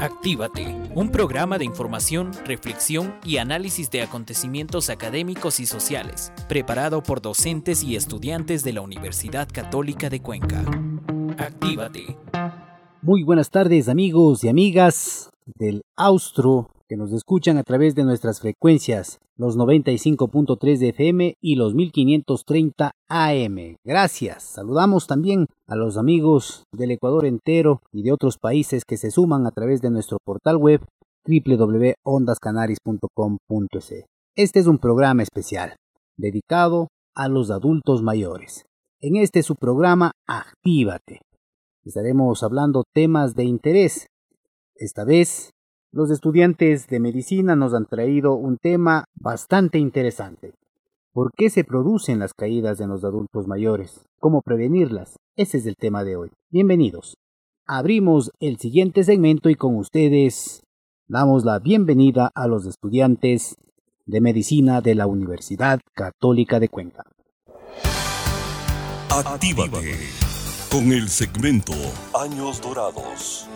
Actívate, un programa de información, reflexión y análisis de acontecimientos académicos y sociales, preparado por docentes y estudiantes de la Universidad Católica de Cuenca. Actívate. Muy buenas tardes amigos y amigas del Austro que nos escuchan a través de nuestras frecuencias, los 95.3 de FM y los 1530 AM. Gracias. Saludamos también a los amigos del Ecuador entero y de otros países que se suman a través de nuestro portal web www.ondascanaris.com.es. Este es un programa especial dedicado a los adultos mayores. En este su programa Actívate. Estaremos hablando temas de interés. Esta vez los estudiantes de medicina nos han traído un tema bastante interesante. ¿Por qué se producen las caídas en los adultos mayores? ¿Cómo prevenirlas? Ese es el tema de hoy. Bienvenidos. Abrimos el siguiente segmento y con ustedes damos la bienvenida a los estudiantes de medicina de la Universidad Católica de Cuenca. Actívate con el segmento Años Dorados.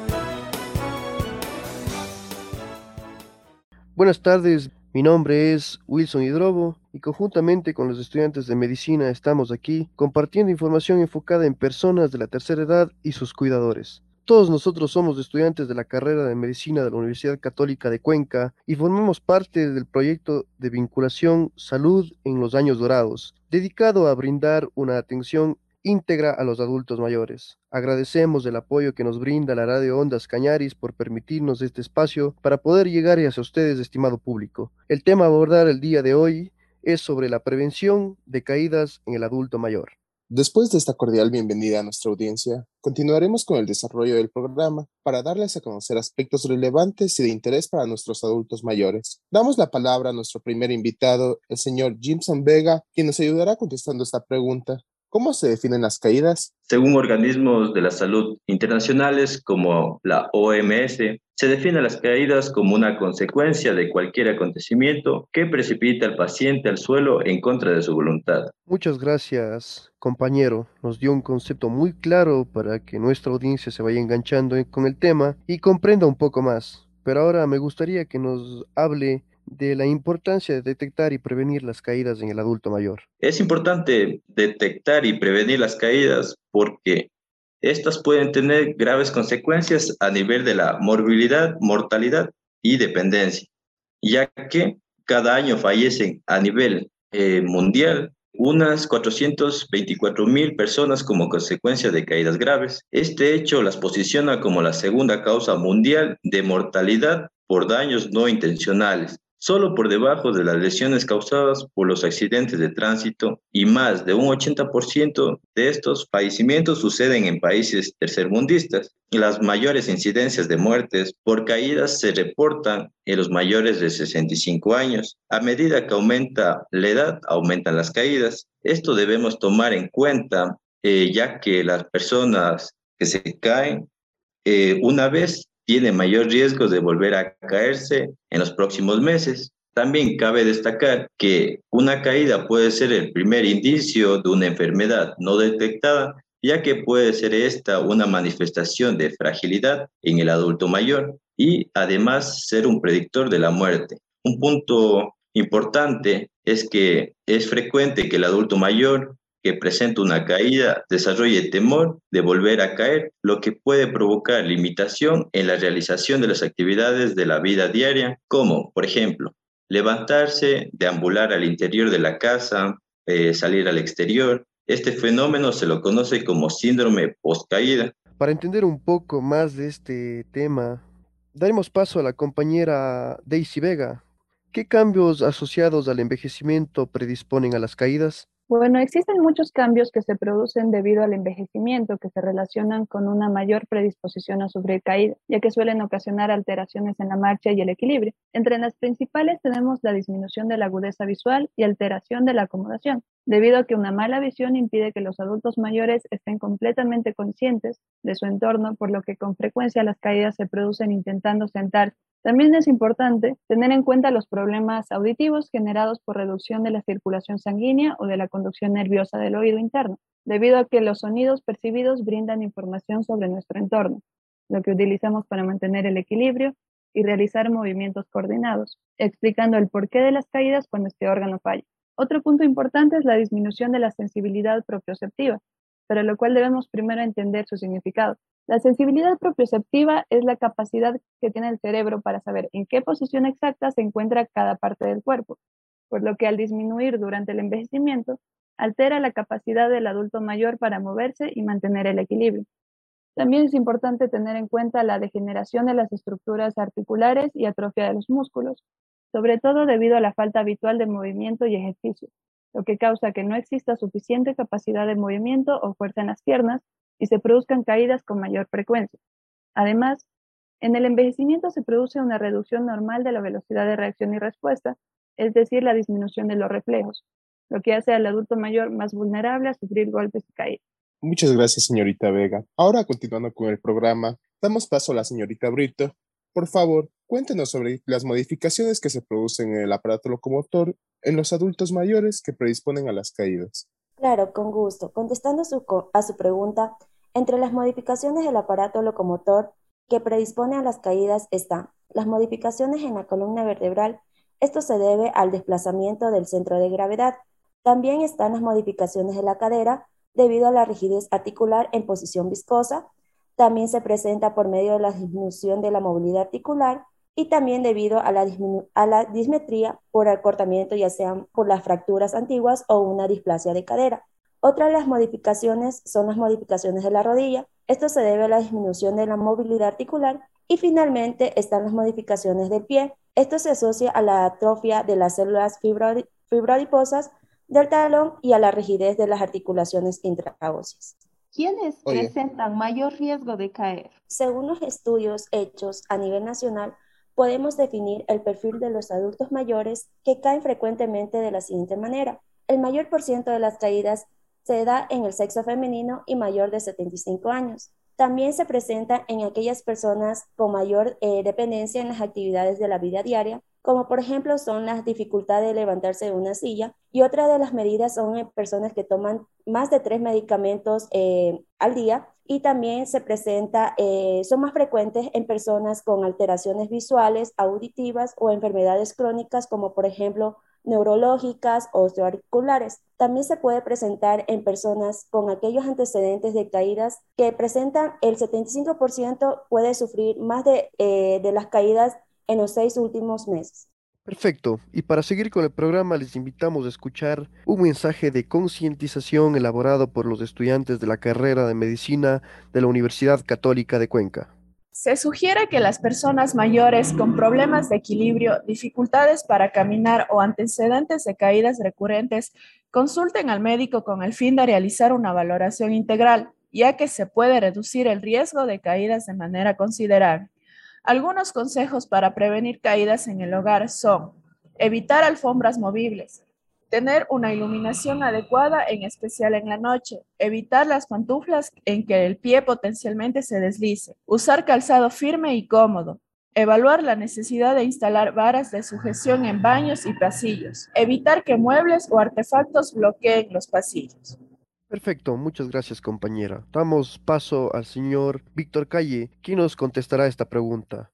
Buenas tardes, mi nombre es Wilson Hidrobo y conjuntamente con los estudiantes de medicina estamos aquí compartiendo información enfocada en personas de la tercera edad y sus cuidadores. Todos nosotros somos estudiantes de la carrera de medicina de la Universidad Católica de Cuenca y formamos parte del proyecto de vinculación Salud en los Años Dorados, dedicado a brindar una atención íntegra a los adultos mayores. Agradecemos el apoyo que nos brinda la Radio Ondas Cañaris por permitirnos este espacio para poder llegar hacia ustedes, estimado público. El tema a abordar el día de hoy es sobre la prevención de caídas en el adulto mayor. Después de esta cordial bienvenida a nuestra audiencia, continuaremos con el desarrollo del programa para darles a conocer aspectos relevantes y de interés para nuestros adultos mayores. Damos la palabra a nuestro primer invitado, el señor Jimson Vega, quien nos ayudará contestando esta pregunta. ¿Cómo se definen las caídas? Según organismos de la salud internacionales como la OMS, se definen las caídas como una consecuencia de cualquier acontecimiento que precipita al paciente al suelo en contra de su voluntad. Muchas gracias, compañero. Nos dio un concepto muy claro para que nuestra audiencia se vaya enganchando con el tema y comprenda un poco más. Pero ahora me gustaría que nos hable de la importancia de detectar y prevenir las caídas en el adulto mayor. Es importante detectar y prevenir las caídas porque estas pueden tener graves consecuencias a nivel de la morbilidad, mortalidad y dependencia, ya que cada año fallecen a nivel eh, mundial unas 424 mil personas como consecuencia de caídas graves. Este hecho las posiciona como la segunda causa mundial de mortalidad por daños no intencionales solo por debajo de las lesiones causadas por los accidentes de tránsito y más de un 80% de estos fallecimientos suceden en países tercermundistas. Las mayores incidencias de muertes por caídas se reportan en los mayores de 65 años. A medida que aumenta la edad, aumentan las caídas. Esto debemos tomar en cuenta eh, ya que las personas que se caen eh, una vez tiene mayor riesgo de volver a caerse en los próximos meses. También cabe destacar que una caída puede ser el primer indicio de una enfermedad no detectada, ya que puede ser esta una manifestación de fragilidad en el adulto mayor y además ser un predictor de la muerte. Un punto importante es que es frecuente que el adulto mayor que presenta una caída desarrolle temor de volver a caer, lo que puede provocar limitación en la realización de las actividades de la vida diaria, como, por ejemplo, levantarse, deambular al interior de la casa, eh, salir al exterior. Este fenómeno se lo conoce como síndrome post-caída. Para entender un poco más de este tema, daremos paso a la compañera Daisy Vega. ¿Qué cambios asociados al envejecimiento predisponen a las caídas? Bueno, existen muchos cambios que se producen debido al envejecimiento que se relacionan con una mayor predisposición a sufrir caída, ya que suelen ocasionar alteraciones en la marcha y el equilibrio. Entre las principales tenemos la disminución de la agudeza visual y alteración de la acomodación, debido a que una mala visión impide que los adultos mayores estén completamente conscientes de su entorno, por lo que con frecuencia las caídas se producen intentando sentarse también es importante tener en cuenta los problemas auditivos generados por reducción de la circulación sanguínea o de la conducción nerviosa del oído interno, debido a que los sonidos percibidos brindan información sobre nuestro entorno. lo que utilizamos para mantener el equilibrio y realizar movimientos coordinados, explicando el porqué de las caídas cuando este órgano falla. Otro punto importante es la disminución de la sensibilidad propioceptiva, para lo cual debemos primero entender su significado. La sensibilidad propioceptiva es la capacidad que tiene el cerebro para saber en qué posición exacta se encuentra cada parte del cuerpo, por lo que al disminuir durante el envejecimiento, altera la capacidad del adulto mayor para moverse y mantener el equilibrio. También es importante tener en cuenta la degeneración de las estructuras articulares y atrofia de los músculos, sobre todo debido a la falta habitual de movimiento y ejercicio, lo que causa que no exista suficiente capacidad de movimiento o fuerza en las piernas y se produzcan caídas con mayor frecuencia. Además, en el envejecimiento se produce una reducción normal de la velocidad de reacción y respuesta, es decir, la disminución de los reflejos, lo que hace al adulto mayor más vulnerable a sufrir golpes y caídas. Muchas gracias, señorita Vega. Ahora, continuando con el programa, damos paso a la señorita Brito. Por favor, cuéntenos sobre las modificaciones que se producen en el aparato locomotor en los adultos mayores que predisponen a las caídas. Claro, con gusto. Contestando a su pregunta, entre las modificaciones del aparato locomotor que predispone a las caídas están las modificaciones en la columna vertebral. Esto se debe al desplazamiento del centro de gravedad. También están las modificaciones de la cadera debido a la rigidez articular en posición viscosa. También se presenta por medio de la disminución de la movilidad articular y también debido a la, a la dismetría por acortamiento, ya sean por las fracturas antiguas o una displasia de cadera. Otra de las modificaciones son las modificaciones de la rodilla. Esto se debe a la disminución de la movilidad articular. Y finalmente están las modificaciones del pie. Esto se asocia a la atrofia de las células fibrodiposas del talón y a la rigidez de las articulaciones intraóseas. ¿Quiénes presentan mayor riesgo de caer? Según los estudios hechos a nivel nacional, podemos definir el perfil de los adultos mayores que caen frecuentemente de la siguiente manera. El mayor por ciento de las caídas se da en el sexo femenino y mayor de 75 años. También se presenta en aquellas personas con mayor eh, dependencia en las actividades de la vida diaria, como por ejemplo son las dificultades de levantarse de una silla y otra de las medidas son en personas que toman más de tres medicamentos eh, al día y también se presenta, eh, son más frecuentes en personas con alteraciones visuales, auditivas o enfermedades crónicas como por ejemplo neurológicas o osteoarticulares. También se puede presentar en personas con aquellos antecedentes de caídas que presentan el 75% puede sufrir más eh, de las caídas en los seis últimos meses. Perfecto. Y para seguir con el programa les invitamos a escuchar un mensaje de concientización elaborado por los estudiantes de la carrera de medicina de la Universidad Católica de Cuenca. Se sugiere que las personas mayores con problemas de equilibrio, dificultades para caminar o antecedentes de caídas recurrentes consulten al médico con el fin de realizar una valoración integral, ya que se puede reducir el riesgo de caídas de manera considerable. Algunos consejos para prevenir caídas en el hogar son evitar alfombras movibles, tener una iluminación adecuada, en especial en la noche, evitar las pantuflas en que el pie potencialmente se deslice, usar calzado firme y cómodo, evaluar la necesidad de instalar varas de sujeción en baños y pasillos, evitar que muebles o artefactos bloqueen los pasillos. Perfecto, muchas gracias compañera. Damos paso al señor Víctor Calle, quien nos contestará esta pregunta.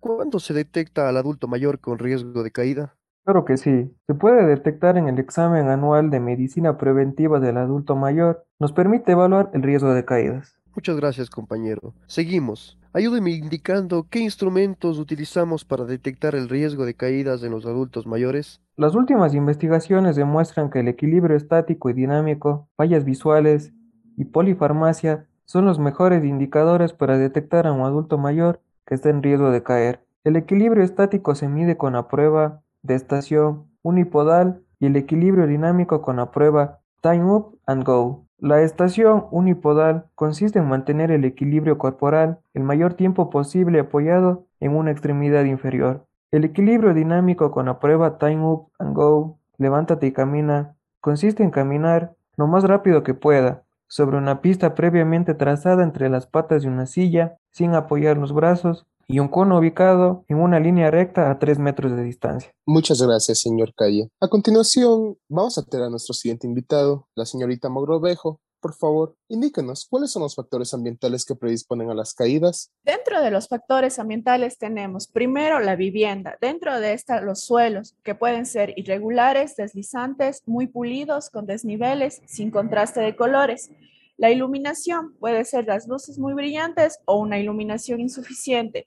¿Cuándo se detecta al adulto mayor con riesgo de caída? Claro que sí. Se puede detectar en el examen anual de medicina preventiva del adulto mayor. Nos permite evaluar el riesgo de caídas. Muchas gracias, compañero. Seguimos. Ayúdeme indicando qué instrumentos utilizamos para detectar el riesgo de caídas en los adultos mayores. Las últimas investigaciones demuestran que el equilibrio estático y dinámico, fallas visuales y polifarmacia son los mejores indicadores para detectar a un adulto mayor que está en riesgo de caer. El equilibrio estático se mide con la prueba de estación unipodal y el equilibrio dinámico con la prueba Time Up and Go. La estación unipodal consiste en mantener el equilibrio corporal el mayor tiempo posible apoyado en una extremidad inferior. El equilibrio dinámico con la prueba Time Up and Go, levántate y camina, consiste en caminar lo más rápido que pueda sobre una pista previamente trazada entre las patas de una silla sin apoyar los brazos y un cono ubicado en una línea recta a 3 metros de distancia. Muchas gracias, señor Calle. A continuación, vamos a tener a nuestro siguiente invitado, la señorita Mogrovejo, por favor, indíquenos cuáles son los factores ambientales que predisponen a las caídas. Dentro de los factores ambientales tenemos primero la vivienda, dentro de esta los suelos, que pueden ser irregulares, deslizantes, muy pulidos, con desniveles, sin contraste de colores. La iluminación puede ser las luces muy brillantes o una iluminación insuficiente.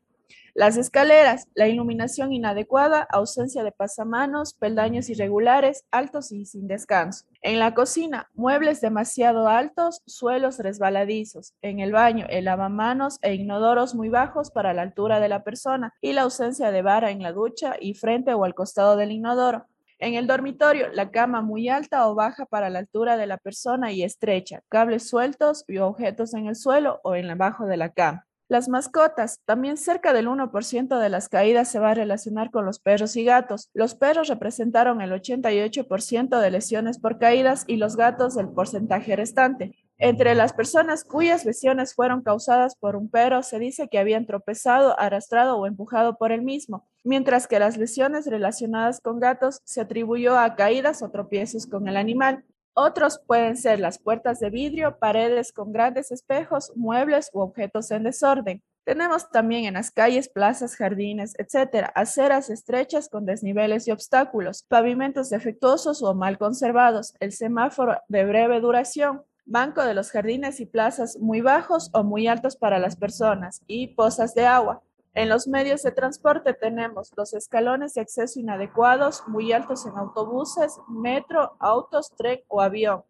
Las escaleras, la iluminación inadecuada, ausencia de pasamanos, peldaños irregulares, altos y sin descanso. En la cocina, muebles demasiado altos, suelos resbaladizos. En el baño, el lavamanos e inodoros muy bajos para la altura de la persona y la ausencia de vara en la ducha y frente o al costado del inodoro. En el dormitorio, la cama muy alta o baja para la altura de la persona y estrecha, cables sueltos y objetos en el suelo o en abajo de la cama. Las mascotas, también cerca del 1% de las caídas se va a relacionar con los perros y gatos. Los perros representaron el 88% de lesiones por caídas y los gatos el porcentaje restante. Entre las personas cuyas lesiones fueron causadas por un perro, se dice que habían tropezado, arrastrado o empujado por el mismo, mientras que las lesiones relacionadas con gatos se atribuyó a caídas o tropiezos con el animal. Otros pueden ser las puertas de vidrio, paredes con grandes espejos, muebles u objetos en desorden. Tenemos también en las calles, plazas, jardines, etc., aceras estrechas con desniveles y obstáculos, pavimentos defectuosos o mal conservados, el semáforo de breve duración, banco de los jardines y plazas muy bajos o muy altos para las personas y pozas de agua. En los medios de transporte tenemos los escalones de acceso inadecuados, muy altos en autobuses, metro, autos, tren o avión.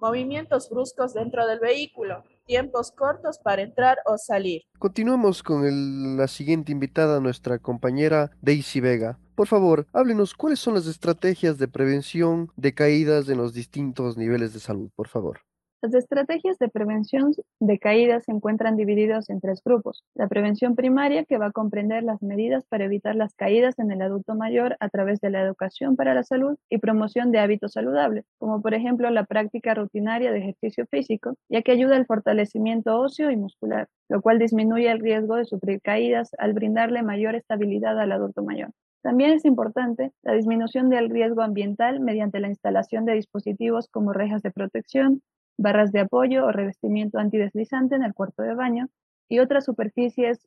Movimientos bruscos dentro del vehículo, tiempos cortos para entrar o salir. Continuamos con la siguiente invitada, nuestra compañera Daisy Vega. Por favor, háblenos cuáles son las estrategias de prevención de caídas en los distintos niveles de salud, por favor. Las estrategias de prevención de caídas se encuentran divididas en tres grupos. La prevención primaria, que va a comprender las medidas para evitar las caídas en el adulto mayor a través de la educación para la salud y promoción de hábitos saludables, como por ejemplo la práctica rutinaria de ejercicio físico, ya que ayuda al fortalecimiento óseo y muscular, lo cual disminuye el riesgo de sufrir caídas al brindarle mayor estabilidad al adulto mayor. También es importante la disminución del riesgo ambiental mediante la instalación de dispositivos como rejas de protección, barras de apoyo o revestimiento antideslizante en el cuarto de baño y otras superficies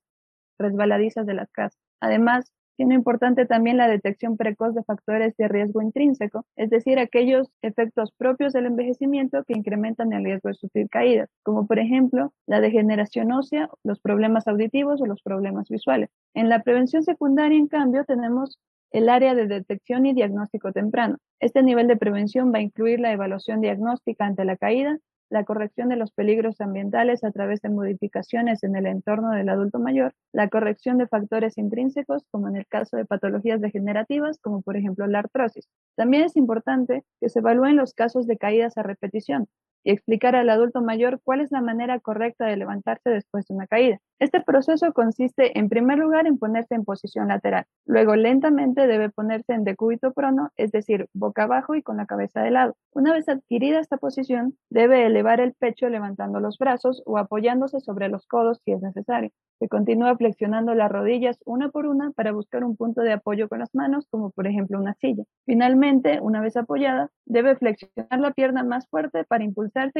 resbaladizas de las casas. Además, tiene importante también la detección precoz de factores de riesgo intrínseco, es decir, aquellos efectos propios del envejecimiento que incrementan el riesgo de sufrir caídas, como por ejemplo la degeneración ósea, los problemas auditivos o los problemas visuales. En la prevención secundaria, en cambio, tenemos el área de detección y diagnóstico temprano. Este nivel de prevención va a incluir la evaluación diagnóstica ante la caída, la corrección de los peligros ambientales a través de modificaciones en el entorno del adulto mayor, la corrección de factores intrínsecos, como en el caso de patologías degenerativas, como por ejemplo la artrosis. También es importante que se evalúen los casos de caídas a repetición, y explicar al adulto mayor cuál es la manera correcta de levantarse después de una caída. Este proceso consiste en primer lugar en ponerse en posición lateral, luego lentamente debe ponerse en decúbito prono, es decir, boca abajo y con la cabeza de lado. Una vez adquirida esta posición, debe elevar el pecho levantando los brazos o apoyándose sobre los codos si es necesario. Se continúa flexionando las rodillas una por una para buscar un punto de apoyo con las manos, como por ejemplo una silla. Finalmente, una vez apoyada, debe flexionar la pierna más fuerte para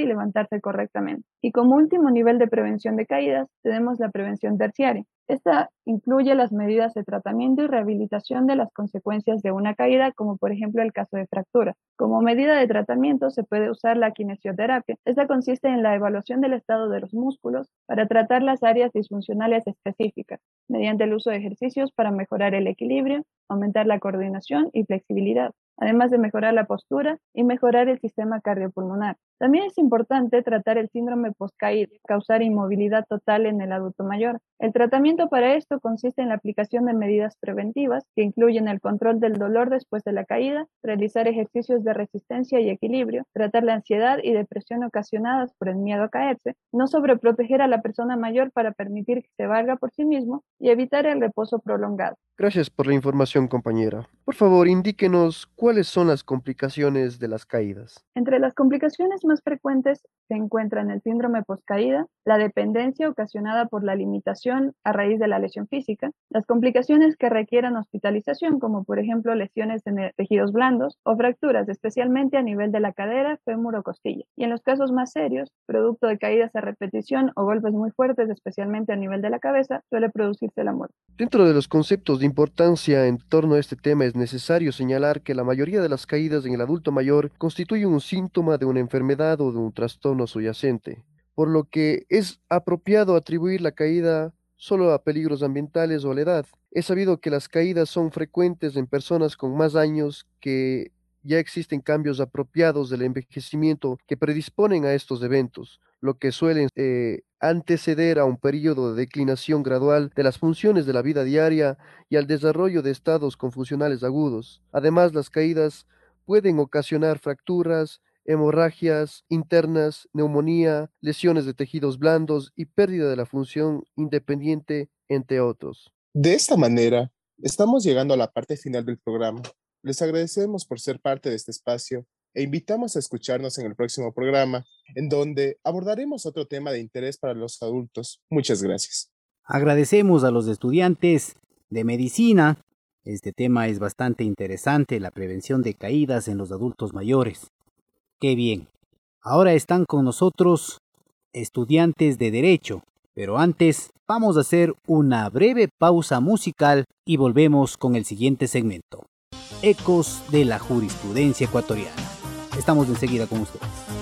y levantarse correctamente. Y como último nivel de prevención de caídas, tenemos la prevención terciaria. Esta incluye las medidas de tratamiento y rehabilitación de las consecuencias de una caída, como por ejemplo el caso de fractura. Como medida de tratamiento se puede usar la kinesioterapia. Esta consiste en la evaluación del estado de los músculos para tratar las áreas disfuncionales específicas, mediante el uso de ejercicios para mejorar el equilibrio, aumentar la coordinación y flexibilidad además de mejorar la postura y mejorar el sistema cardiopulmonar. También es importante tratar el síndrome post-caída, causar inmovilidad total en el adulto mayor. El tratamiento para esto consiste en la aplicación de medidas preventivas que incluyen el control del dolor después de la caída, realizar ejercicios de resistencia y equilibrio, tratar la ansiedad y depresión ocasionadas por el miedo a caerse, no sobreproteger a la persona mayor para permitir que se valga por sí mismo y evitar el reposo prolongado. Gracias por la información, compañera. Por favor, indíquenos cuáles son las complicaciones de las caídas. Entre las complicaciones más frecuentes se encuentran el síndrome poscaída, la dependencia ocasionada por la limitación a raíz de la lesión física, las complicaciones que requieran hospitalización, como por ejemplo lesiones en tejidos blandos o fracturas, especialmente a nivel de la cadera, fémur o costilla. Y en los casos más serios, producto de caídas a repetición o golpes muy fuertes, especialmente a nivel de la cabeza, suele producirse la muerte. Dentro de los conceptos de importancia en torno a este tema es necesario señalar que la mayoría de las caídas en el adulto mayor constituyen un síntoma de una enfermedad o de un trastorno subyacente, por lo que es apropiado atribuir la caída solo a peligros ambientales o a la edad. Es sabido que las caídas son frecuentes en personas con más años que ya existen cambios apropiados del envejecimiento que predisponen a estos eventos, lo que suelen eh, anteceder a un periodo de declinación gradual de las funciones de la vida diaria y al desarrollo de estados confusionales agudos. Además, las caídas pueden ocasionar fracturas, hemorragias internas, neumonía, lesiones de tejidos blandos y pérdida de la función independiente, entre otros. De esta manera, estamos llegando a la parte final del programa. Les agradecemos por ser parte de este espacio e invitamos a escucharnos en el próximo programa, en donde abordaremos otro tema de interés para los adultos. Muchas gracias. Agradecemos a los estudiantes de medicina. Este tema es bastante interesante, la prevención de caídas en los adultos mayores. Qué bien. Ahora están con nosotros estudiantes de Derecho, pero antes vamos a hacer una breve pausa musical y volvemos con el siguiente segmento. Ecos de la jurisprudencia ecuatoriana. Estamos enseguida con ustedes.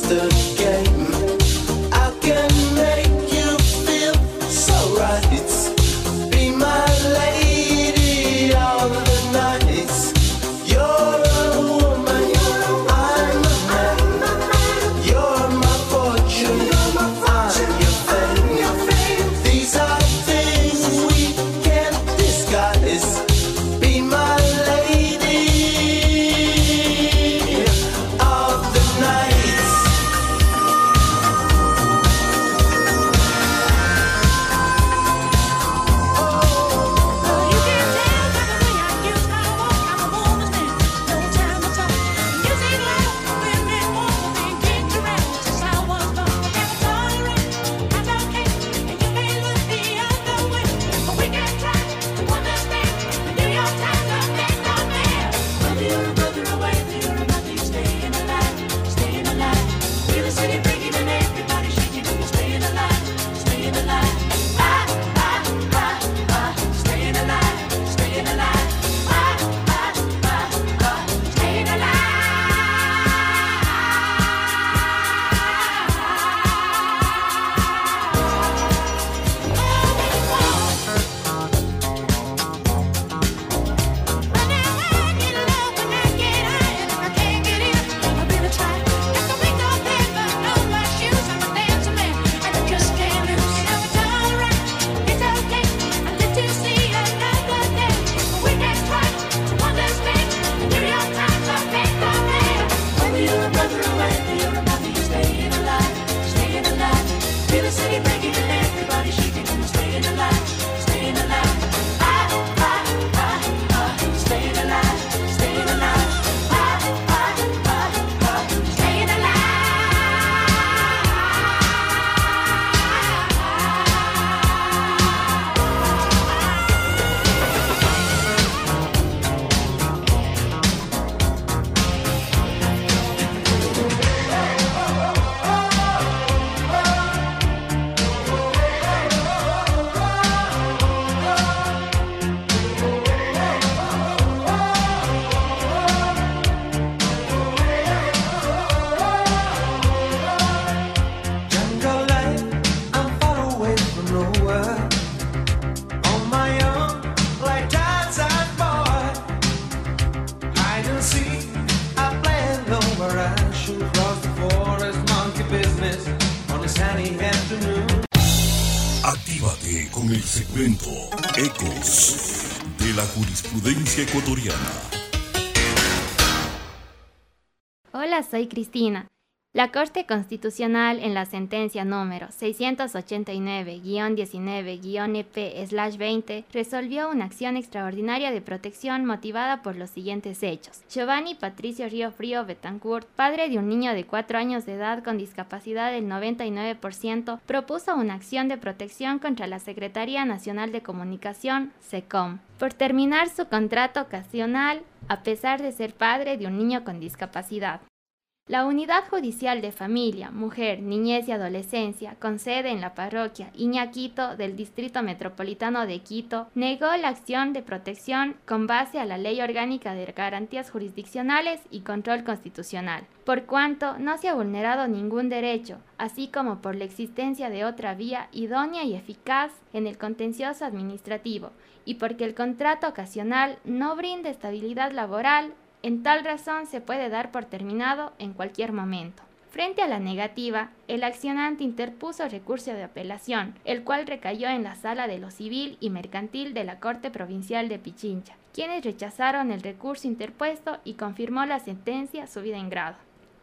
The. Jurisprudencia ecuatoriana. Hola, soy Cristina. La Corte Constitucional en la sentencia número 689-19-EP-20 resolvió una acción extraordinaria de protección motivada por los siguientes hechos. Giovanni Patricio Río Frío Betancourt, padre de un niño de 4 años de edad con discapacidad del 99%, propuso una acción de protección contra la Secretaría Nacional de Comunicación, SECOM, por terminar su contrato ocasional a pesar de ser padre de un niño con discapacidad. La Unidad Judicial de Familia, Mujer, Niñez y Adolescencia, con sede en la parroquia Iñaquito del Distrito Metropolitano de Quito, negó la acción de protección con base a la Ley Orgánica de Garantías Jurisdiccionales y Control Constitucional, por cuanto no se ha vulnerado ningún derecho, así como por la existencia de otra vía idónea y eficaz en el contencioso administrativo, y porque el contrato ocasional no brinda estabilidad laboral en tal razón se puede dar por terminado en cualquier momento. Frente a la negativa, el accionante interpuso recurso de apelación, el cual recayó en la sala de lo civil y mercantil de la Corte Provincial de Pichincha, quienes rechazaron el recurso interpuesto y confirmó la sentencia subida en grado.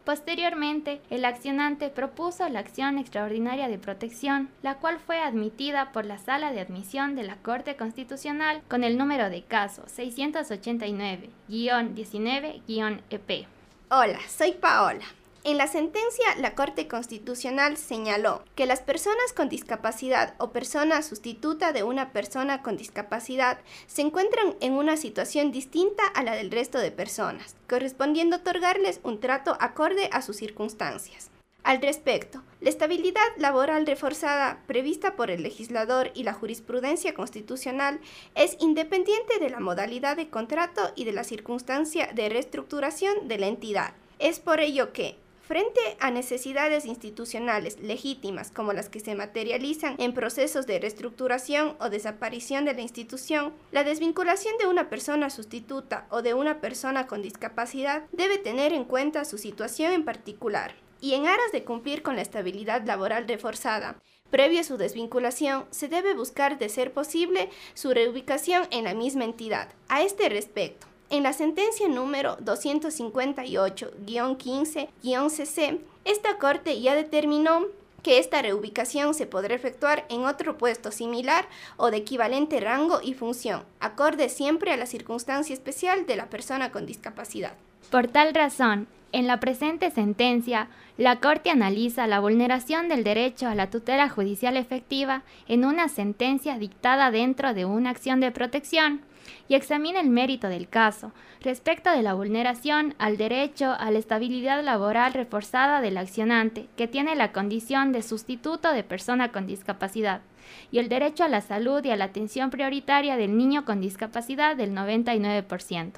Posteriormente, el accionante propuso la acción extraordinaria de protección, la cual fue admitida por la Sala de Admisión de la Corte Constitucional con el número de caso 689-19-EP. Hola, soy Paola. En la sentencia, la Corte Constitucional señaló que las personas con discapacidad o persona sustituta de una persona con discapacidad se encuentran en una situación distinta a la del resto de personas, correspondiendo otorgarles un trato acorde a sus circunstancias. Al respecto, la estabilidad laboral reforzada prevista por el legislador y la jurisprudencia constitucional es independiente de la modalidad de contrato y de la circunstancia de reestructuración de la entidad. Es por ello que, Frente a necesidades institucionales legítimas como las que se materializan en procesos de reestructuración o desaparición de la institución, la desvinculación de una persona sustituta o de una persona con discapacidad debe tener en cuenta su situación en particular y en aras de cumplir con la estabilidad laboral reforzada, previo a su desvinculación, se debe buscar, de ser posible, su reubicación en la misma entidad. A este respecto, en la sentencia número 258-15-CC, esta Corte ya determinó que esta reubicación se podrá efectuar en otro puesto similar o de equivalente rango y función, acorde siempre a la circunstancia especial de la persona con discapacidad. Por tal razón, en la presente sentencia, la Corte analiza la vulneración del derecho a la tutela judicial efectiva en una sentencia dictada dentro de una acción de protección y examina el mérito del caso respecto de la vulneración al derecho a la estabilidad laboral reforzada del accionante, que tiene la condición de sustituto de persona con discapacidad, y el derecho a la salud y a la atención prioritaria del niño con discapacidad del 99%.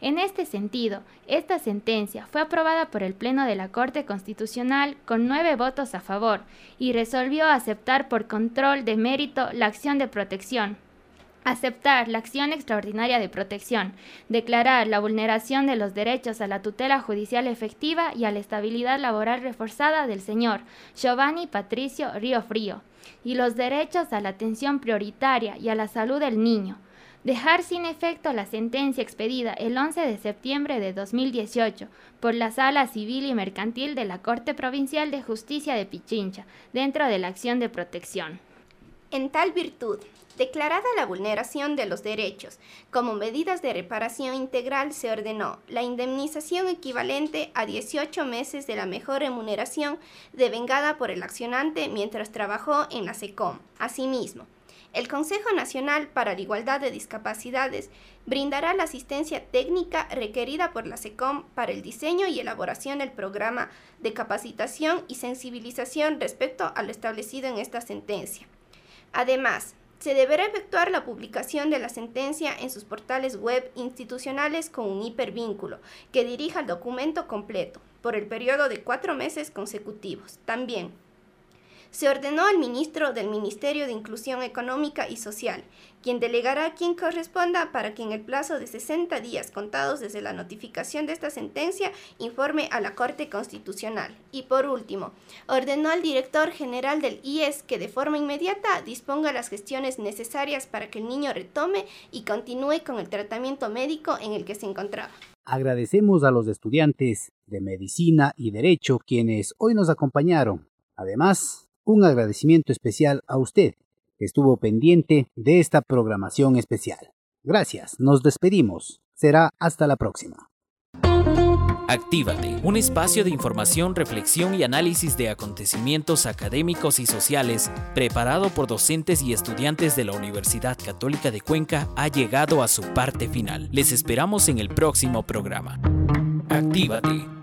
En este sentido, esta sentencia fue aprobada por el Pleno de la Corte Constitucional con nueve votos a favor y resolvió aceptar por control de mérito la acción de protección, Aceptar la acción extraordinaria de protección, declarar la vulneración de los derechos a la tutela judicial efectiva y a la estabilidad laboral reforzada del señor Giovanni Patricio Río Frío, y los derechos a la atención prioritaria y a la salud del niño. Dejar sin efecto la sentencia expedida el 11 de septiembre de 2018 por la Sala Civil y Mercantil de la Corte Provincial de Justicia de Pichincha, dentro de la acción de protección. En tal virtud, Declarada la vulneración de los derechos, como medidas de reparación integral se ordenó la indemnización equivalente a 18 meses de la mejor remuneración devengada por el accionante mientras trabajó en la SECOM. Asimismo, el Consejo Nacional para la Igualdad de Discapacidades brindará la asistencia técnica requerida por la SECOM para el diseño y elaboración del programa de capacitación y sensibilización respecto a lo establecido en esta sentencia. Además, se deberá efectuar la publicación de la sentencia en sus portales web institucionales con un hipervínculo que dirija el documento completo por el periodo de cuatro meses consecutivos. También se ordenó al ministro del Ministerio de Inclusión Económica y Social, quien delegará a quien corresponda para que en el plazo de 60 días contados desde la notificación de esta sentencia informe a la Corte Constitucional. Y por último, ordenó al director general del IES que de forma inmediata disponga las gestiones necesarias para que el niño retome y continúe con el tratamiento médico en el que se encontraba. Agradecemos a los estudiantes de Medicina y Derecho quienes hoy nos acompañaron. Además, un agradecimiento especial a usted, que estuvo pendiente de esta programación especial. Gracias, nos despedimos. Será hasta la próxima. Actívate, un espacio de información, reflexión y análisis de acontecimientos académicos y sociales, preparado por docentes y estudiantes de la Universidad Católica de Cuenca, ha llegado a su parte final. Les esperamos en el próximo programa. Actívate.